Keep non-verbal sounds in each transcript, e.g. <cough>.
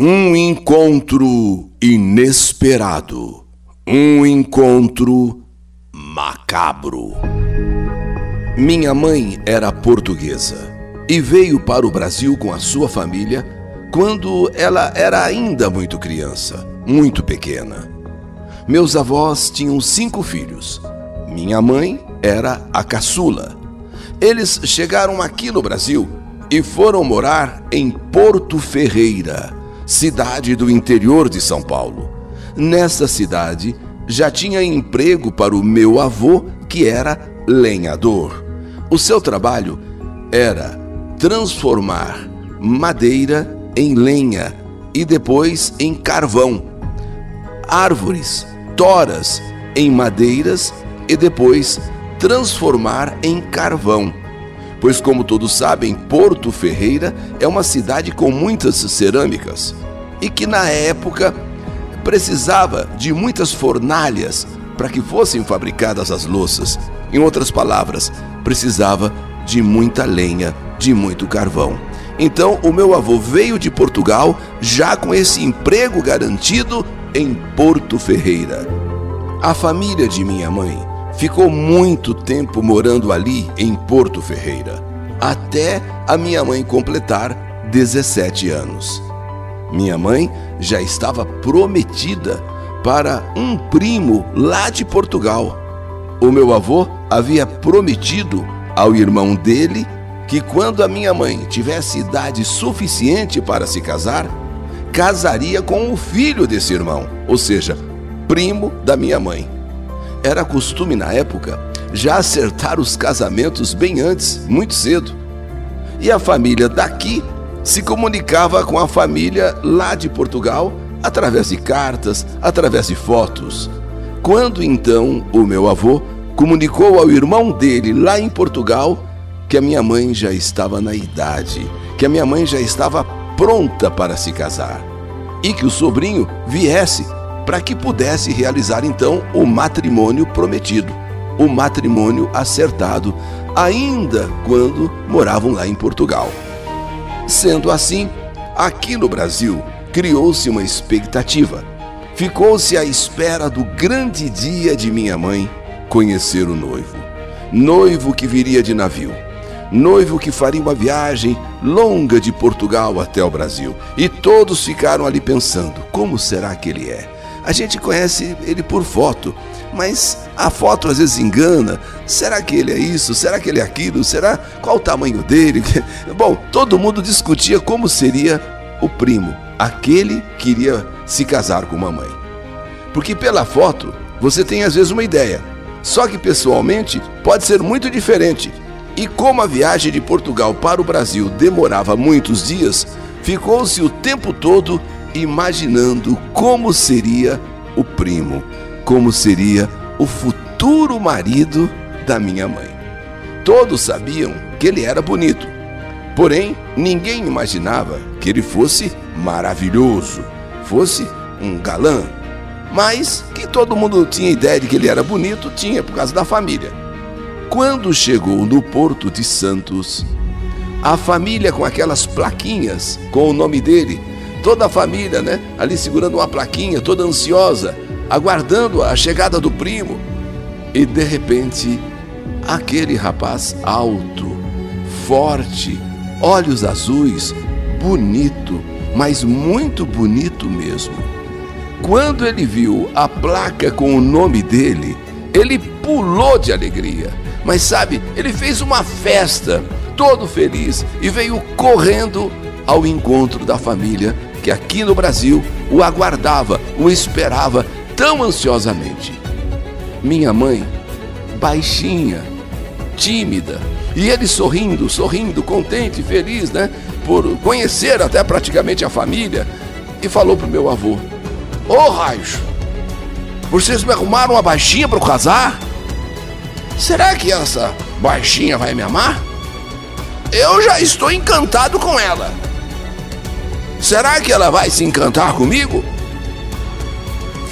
Um encontro inesperado. Um encontro macabro. Minha mãe era portuguesa e veio para o Brasil com a sua família quando ela era ainda muito criança, muito pequena. Meus avós tinham cinco filhos. Minha mãe era a caçula. Eles chegaram aqui no Brasil e foram morar em Porto Ferreira, cidade do interior de São Paulo. Nessa cidade já tinha emprego para o meu avô, que era lenhador. O seu trabalho era transformar madeira em lenha e depois em carvão, árvores, toras em madeiras e depois transformar em carvão. Pois, como todos sabem, Porto Ferreira é uma cidade com muitas cerâmicas e que na época precisava de muitas fornalhas para que fossem fabricadas as louças. Em outras palavras, precisava de muita lenha, de muito carvão. Então, o meu avô veio de Portugal já com esse emprego garantido em Porto Ferreira. A família de minha mãe ficou muito tempo morando ali em Porto Ferreira, até a minha mãe completar 17 anos. Minha mãe já estava prometida para um primo lá de Portugal. O meu avô havia prometido ao irmão dele que quando a minha mãe tivesse idade suficiente para se casar, casaria com o filho desse irmão, ou seja, primo da minha mãe. Era costume na época já acertar os casamentos bem antes, muito cedo. E a família daqui se comunicava com a família lá de Portugal através de cartas, através de fotos. Quando então o meu avô comunicou ao irmão dele lá em Portugal que a minha mãe já estava na idade, que a minha mãe já estava pronta para se casar e que o sobrinho viesse para que pudesse realizar então o matrimônio prometido, o matrimônio acertado, ainda quando moravam lá em Portugal. Sendo assim, aqui no Brasil criou-se uma expectativa. Ficou-se à espera do grande dia de minha mãe conhecer o noivo. Noivo que viria de navio. Noivo que faria uma viagem longa de Portugal até o Brasil. E todos ficaram ali pensando: como será que ele é? A gente conhece ele por foto, mas a foto às vezes engana. Será que ele é isso? Será que ele é aquilo? Será qual o tamanho dele? <laughs> Bom, todo mundo discutia como seria o primo, aquele que iria se casar com uma mãe. Porque pela foto você tem às vezes uma ideia, só que pessoalmente pode ser muito diferente. E como a viagem de Portugal para o Brasil demorava muitos dias, ficou-se o tempo todo imaginando como seria o primo, como seria o futuro marido da minha mãe. Todos sabiam que ele era bonito, porém ninguém imaginava que ele fosse maravilhoso, fosse um galã. Mas que todo mundo tinha ideia de que ele era bonito, tinha por causa da família. Quando chegou no Porto de Santos, a família com aquelas plaquinhas com o nome dele toda a família, né? Ali segurando uma plaquinha, toda ansiosa, aguardando a chegada do primo. E de repente, aquele rapaz alto, forte, olhos azuis, bonito, mas muito bonito mesmo. Quando ele viu a placa com o nome dele, ele pulou de alegria. Mas sabe, ele fez uma festa, todo feliz, e veio correndo ao encontro da família que aqui no Brasil o aguardava, o esperava tão ansiosamente. Minha mãe, baixinha, tímida, e ele sorrindo, sorrindo, contente, feliz, né? Por conhecer até praticamente a família, e falou pro meu avô: Ô oh, Raio, vocês me arrumaram uma baixinha para casar? Será que essa baixinha vai me amar? Eu já estou encantado com ela. Será que ela vai se encantar comigo?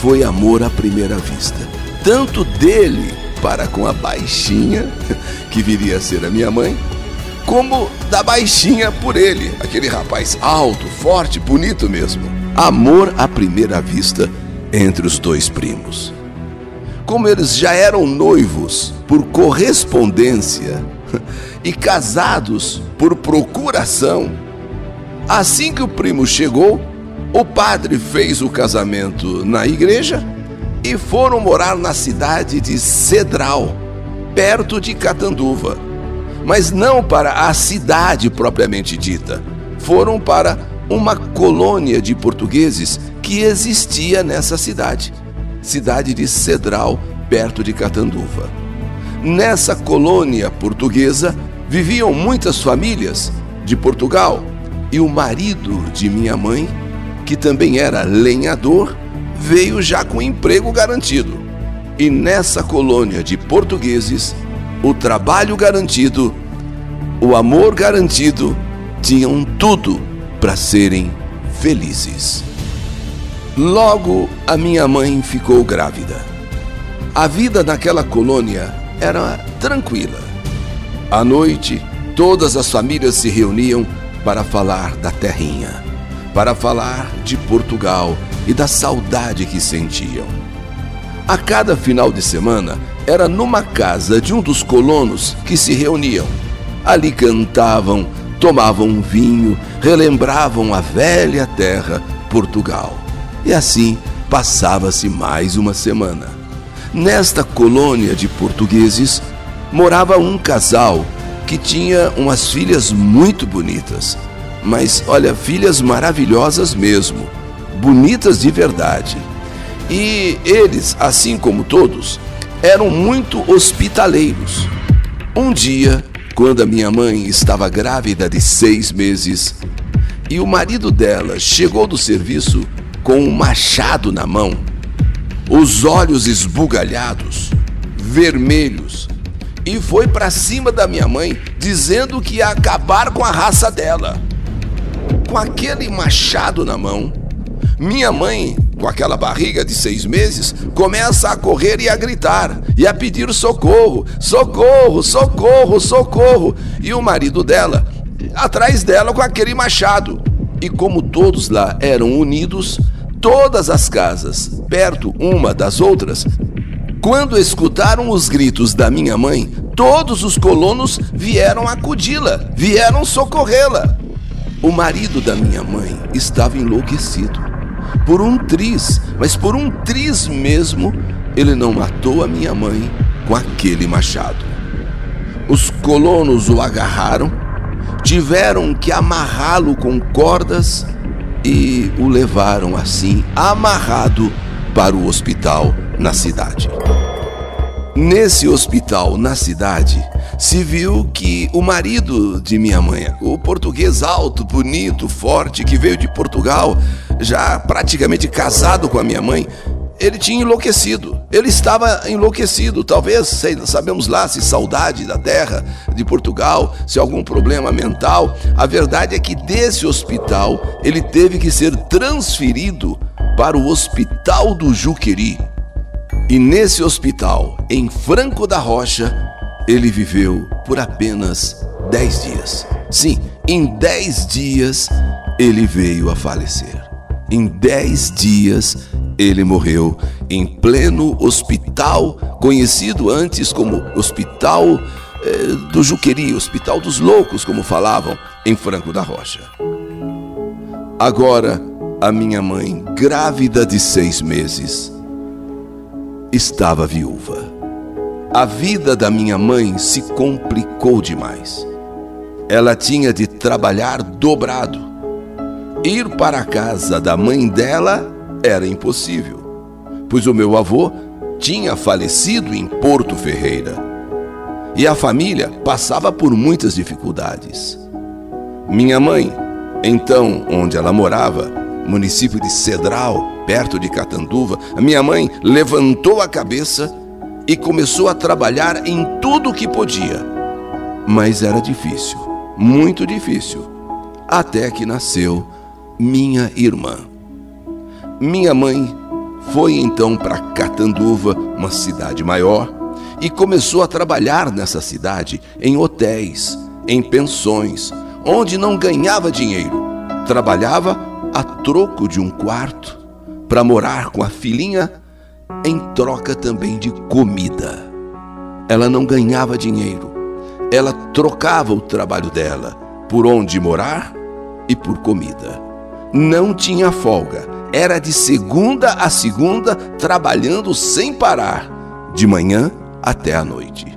Foi amor à primeira vista, tanto dele para com a baixinha, <laughs> que viria a ser a minha mãe, como da baixinha por ele, aquele rapaz alto, forte, bonito mesmo. Amor à primeira vista entre os dois primos. Como eles já eram noivos por correspondência <laughs> e casados por procuração, assim que o primo chegou, o padre fez o casamento na igreja e foram morar na cidade de Cedral, perto de Catanduva. Mas não para a cidade propriamente dita. Foram para uma colônia de portugueses que existia nessa cidade, cidade de Cedral, perto de Catanduva. Nessa colônia portuguesa viviam muitas famílias de Portugal e o marido de minha mãe, que também era lenhador, veio já com emprego garantido. E nessa colônia de portugueses, o trabalho garantido, o amor garantido, tinham tudo para serem felizes. Logo, a minha mãe ficou grávida. A vida naquela colônia era tranquila. À noite, todas as famílias se reuniam para falar da terrinha, para falar de Portugal e da saudade que sentiam. A cada final de semana era numa casa de um dos colonos que se reuniam. Ali cantavam, tomavam vinho, relembravam a velha terra, Portugal. E assim passava-se mais uma semana. Nesta colônia de portugueses morava um casal que tinha umas filhas muito bonitas. Mas olha, filhas maravilhosas mesmo bonitas de verdade. E eles, assim como todos, eram muito hospitaleiros. Um dia, quando a minha mãe estava grávida de seis meses e o marido dela chegou do serviço com um machado na mão, os olhos esbugalhados, vermelhos, e foi para cima da minha mãe dizendo que ia acabar com a raça dela. Com aquele machado na mão, minha mãe, com aquela barriga de seis meses, começa a correr e a gritar e a pedir socorro, socorro, socorro, socorro. E o marido dela, atrás dela com aquele machado. E como todos lá eram unidos, todas as casas, perto uma das outras, quando escutaram os gritos da minha mãe, todos os colonos vieram acudi-la, vieram socorrê-la. O marido da minha mãe estava enlouquecido por um triz, mas por um triz mesmo, ele não matou a minha mãe com aquele machado. Os colonos o agarraram, tiveram que amarrá-lo com cordas e o levaram assim, amarrado, para o hospital na cidade. Nesse hospital na cidade, se viu que o marido de minha mãe, o português alto, bonito, forte, que veio de Portugal, já praticamente casado com a minha mãe, ele tinha enlouquecido. Ele estava enlouquecido, talvez, sei, sabemos lá, se saudade da terra, de Portugal, se algum problema mental. A verdade é que desse hospital ele teve que ser transferido para o Hospital do Juqueri. E nesse hospital, em Franco da Rocha, ele viveu por apenas 10 dias. Sim, em 10 dias ele veio a falecer. Em 10 dias ele morreu em pleno hospital, conhecido antes como Hospital eh, do Juqueri, Hospital dos Loucos, como falavam, em Franco da Rocha. Agora, a minha mãe, grávida de seis meses, estava viúva a vida da minha mãe se complicou demais. Ela tinha de trabalhar dobrado. Ir para a casa da mãe dela era impossível, pois o meu avô tinha falecido em Porto Ferreira. E a família passava por muitas dificuldades. Minha mãe, então onde ela morava, município de Cedral, perto de Catanduva, a minha mãe levantou a cabeça e começou a trabalhar em tudo o que podia. Mas era difícil, muito difícil, até que nasceu minha irmã. Minha mãe foi então para Catanduva, uma cidade maior, e começou a trabalhar nessa cidade em hotéis, em pensões, onde não ganhava dinheiro. Trabalhava a troco de um quarto para morar com a filhinha em troca também de comida. Ela não ganhava dinheiro. Ela trocava o trabalho dela por onde morar e por comida. Não tinha folga. Era de segunda a segunda trabalhando sem parar, de manhã até a noite.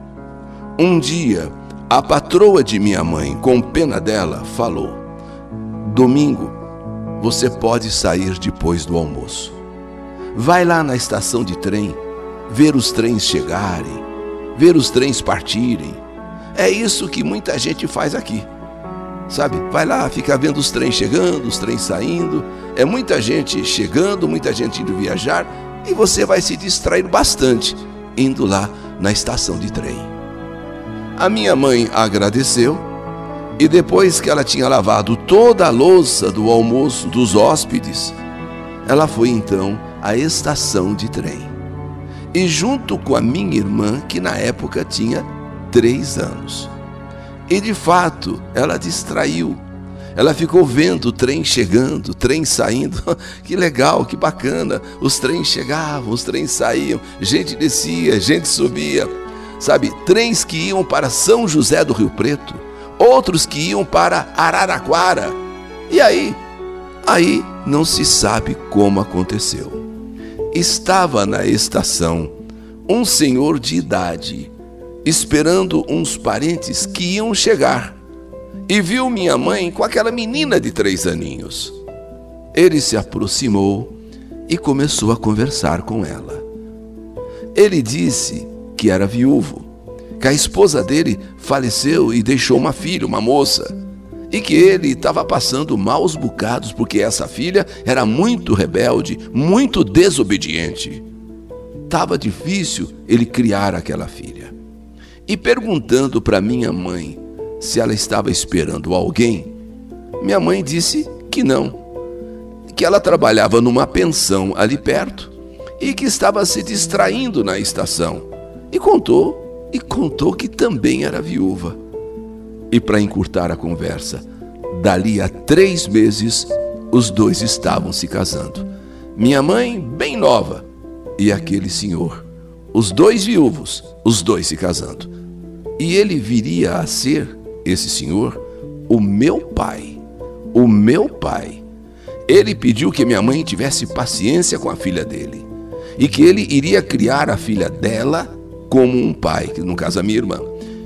Um dia, a patroa de minha mãe, com pena dela, falou: Domingo, você pode sair depois do almoço. Vai lá na estação de trem, ver os trens chegarem, ver os trens partirem. É isso que muita gente faz aqui. Sabe? Vai lá, fica vendo os trens chegando, os trens saindo. É muita gente chegando, muita gente indo viajar e você vai se distrair bastante indo lá na estação de trem. A minha mãe agradeceu e depois que ela tinha lavado toda a louça do almoço dos hóspedes, ela foi então à estação de trem. E junto com a minha irmã, que na época tinha três anos. E de fato, ela distraiu. Ela ficou vendo o trem chegando, o trem saindo. <laughs> que legal, que bacana. Os trens chegavam, os trens saíam, gente descia, gente subia. Sabe, trens que iam para São José do Rio Preto, outros que iam para Araraquara. E aí? Aí não se sabe como aconteceu. Estava na estação um senhor de idade esperando uns parentes que iam chegar e viu minha mãe com aquela menina de três aninhos. Ele se aproximou e começou a conversar com ela. Ele disse que era viúvo, que a esposa dele faleceu e deixou uma filha, uma moça, e que ele estava passando maus bocados porque essa filha era muito rebelde, muito desobediente. Estava difícil ele criar aquela filha. E perguntando para minha mãe se ela estava esperando alguém, minha mãe disse que não, que ela trabalhava numa pensão ali perto e que estava se distraindo na estação. E contou, e contou que também era viúva. E para encurtar a conversa, dali a três meses, os dois estavam se casando. Minha mãe, bem nova, e aquele senhor, os dois viúvos, os dois se casando. E ele viria a ser, esse senhor, o meu pai. O meu pai. Ele pediu que minha mãe tivesse paciência com a filha dele e que ele iria criar a filha dela como um pai, que no caso a minha irmã.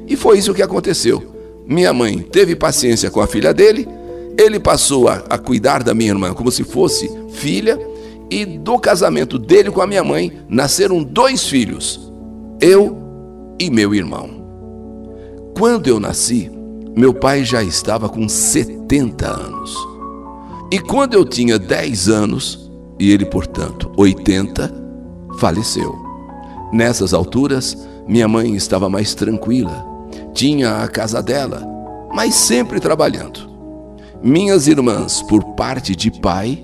E foi isso que aconteceu. Minha mãe teve paciência com a filha dele, ele passou a, a cuidar da minha irmã como se fosse filha, e do casamento dele com a minha mãe nasceram dois filhos, eu e meu irmão. Quando eu nasci, meu pai já estava com 70 anos. E quando eu tinha 10 anos, e ele, portanto, 80, faleceu. Nessas alturas, minha mãe estava mais tranquila. Tinha a casa dela, mas sempre trabalhando. Minhas irmãs, por parte de pai,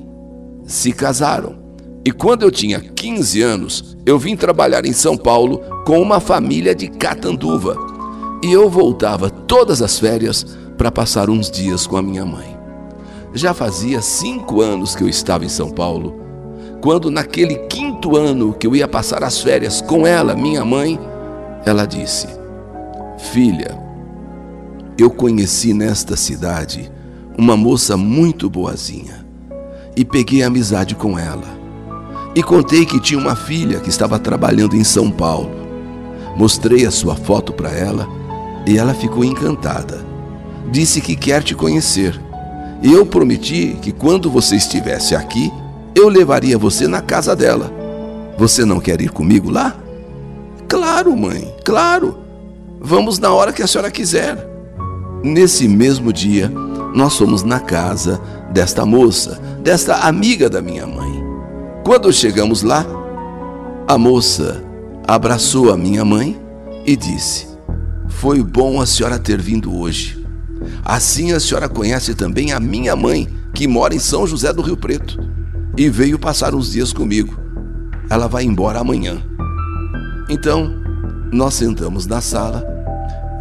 se casaram. E quando eu tinha 15 anos, eu vim trabalhar em São Paulo com uma família de Catanduva e eu voltava todas as férias para passar uns dias com a minha mãe. Já fazia cinco anos que eu estava em São Paulo, quando, naquele quinto ano que eu ia passar as férias com ela, minha mãe, ela disse: Filha, eu conheci nesta cidade uma moça muito boazinha e peguei amizade com ela. E contei que tinha uma filha que estava trabalhando em São Paulo. Mostrei a sua foto para ela e ela ficou encantada. Disse que quer te conhecer. E eu prometi que quando você estivesse aqui, eu levaria você na casa dela. Você não quer ir comigo lá? Claro, mãe, claro. Vamos na hora que a senhora quiser. Nesse mesmo dia, nós fomos na casa desta moça, desta amiga da minha mãe. Quando chegamos lá, a moça abraçou a minha mãe e disse: foi bom a senhora ter vindo hoje. Assim a senhora conhece também a minha mãe, que mora em São José do Rio Preto, e veio passar uns dias comigo. Ela vai embora amanhã. Então, nós sentamos na sala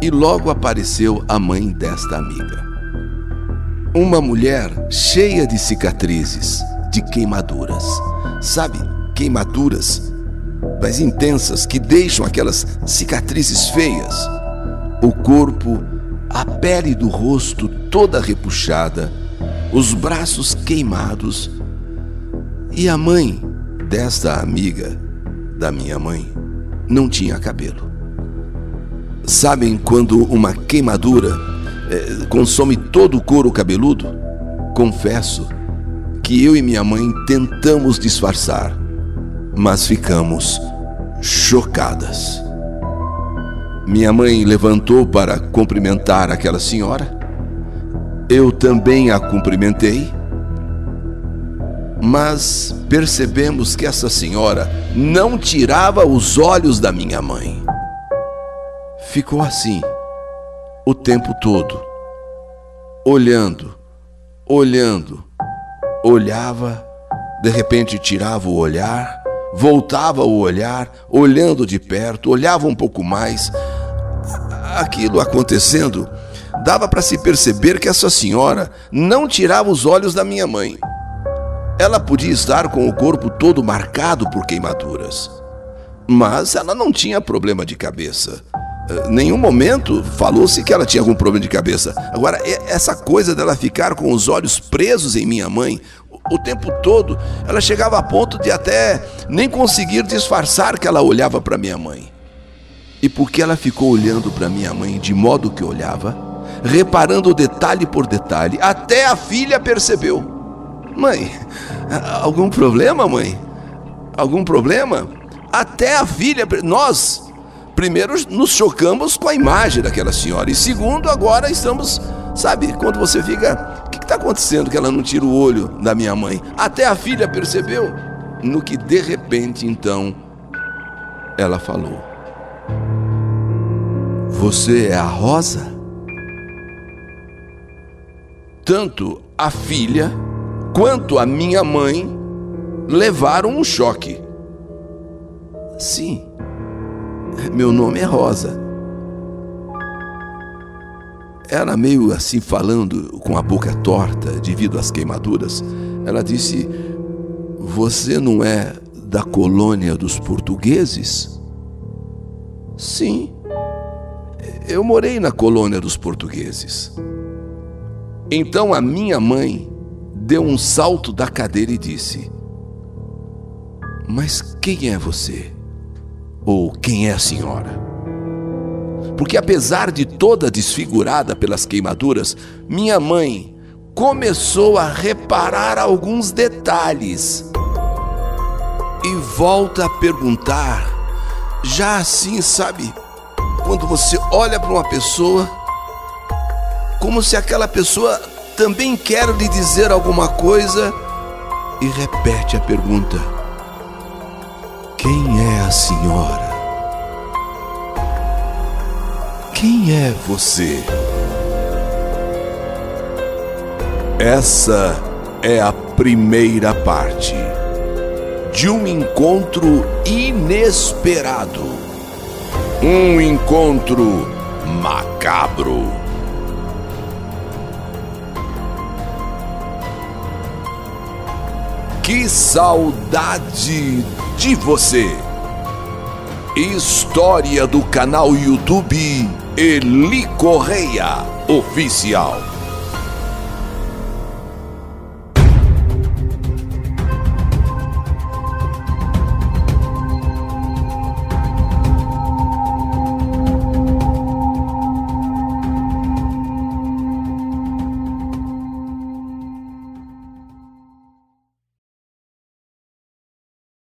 e logo apareceu a mãe desta amiga. Uma mulher cheia de cicatrizes, de queimaduras. Sabe, queimaduras, mas intensas, que deixam aquelas cicatrizes feias. O corpo, a pele do rosto toda repuxada, os braços queimados. E a mãe desta amiga, da minha mãe, não tinha cabelo. Sabem quando uma queimadura é, consome todo o couro cabeludo? Confesso que eu e minha mãe tentamos disfarçar, mas ficamos chocadas. Minha mãe levantou para cumprimentar aquela senhora. Eu também a cumprimentei. Mas percebemos que essa senhora não tirava os olhos da minha mãe. Ficou assim o tempo todo, olhando, olhando, olhava, de repente tirava o olhar, voltava o olhar, olhando de perto, olhava um pouco mais. Aquilo acontecendo, dava para se perceber que essa senhora não tirava os olhos da minha mãe. Ela podia estar com o corpo todo marcado por queimaduras, mas ela não tinha problema de cabeça nenhum momento falou-se que ela tinha algum problema de cabeça. Agora, essa coisa dela ficar com os olhos presos em minha mãe o tempo todo, ela chegava a ponto de até nem conseguir disfarçar que ela olhava para minha mãe. E porque ela ficou olhando para minha mãe de modo que olhava, reparando detalhe por detalhe, até a filha percebeu. Mãe, algum problema, mãe? Algum problema? Até a filha, nós primeiro, nos chocamos com a imagem daquela senhora. E segundo, agora estamos, sabe, quando você fica. O que está acontecendo que ela não tira o olho da minha mãe? Até a filha percebeu. No que de repente, então, ela falou: Você é a Rosa? Tanto a filha quanto a minha mãe levaram um choque. Sim, meu nome é Rosa. Ela, meio assim falando, com a boca torta devido às queimaduras, ela disse: Você não é da colônia dos portugueses? Sim, eu morei na colônia dos portugueses. Então a minha mãe deu um salto da cadeira e disse: Mas quem é você? Ou quem é a senhora? Porque apesar de toda desfigurada pelas queimaduras, minha mãe começou a reparar alguns detalhes. E volta a perguntar, já assim, sabe, quando você olha para uma pessoa, como se aquela pessoa também quer lhe dizer alguma coisa, e repete a pergunta quem é a senhora? Quem é você? Essa é a primeira parte de um encontro inesperado. Um encontro macabro. Que saudade de você. História do canal YouTube Eli Correia Oficial.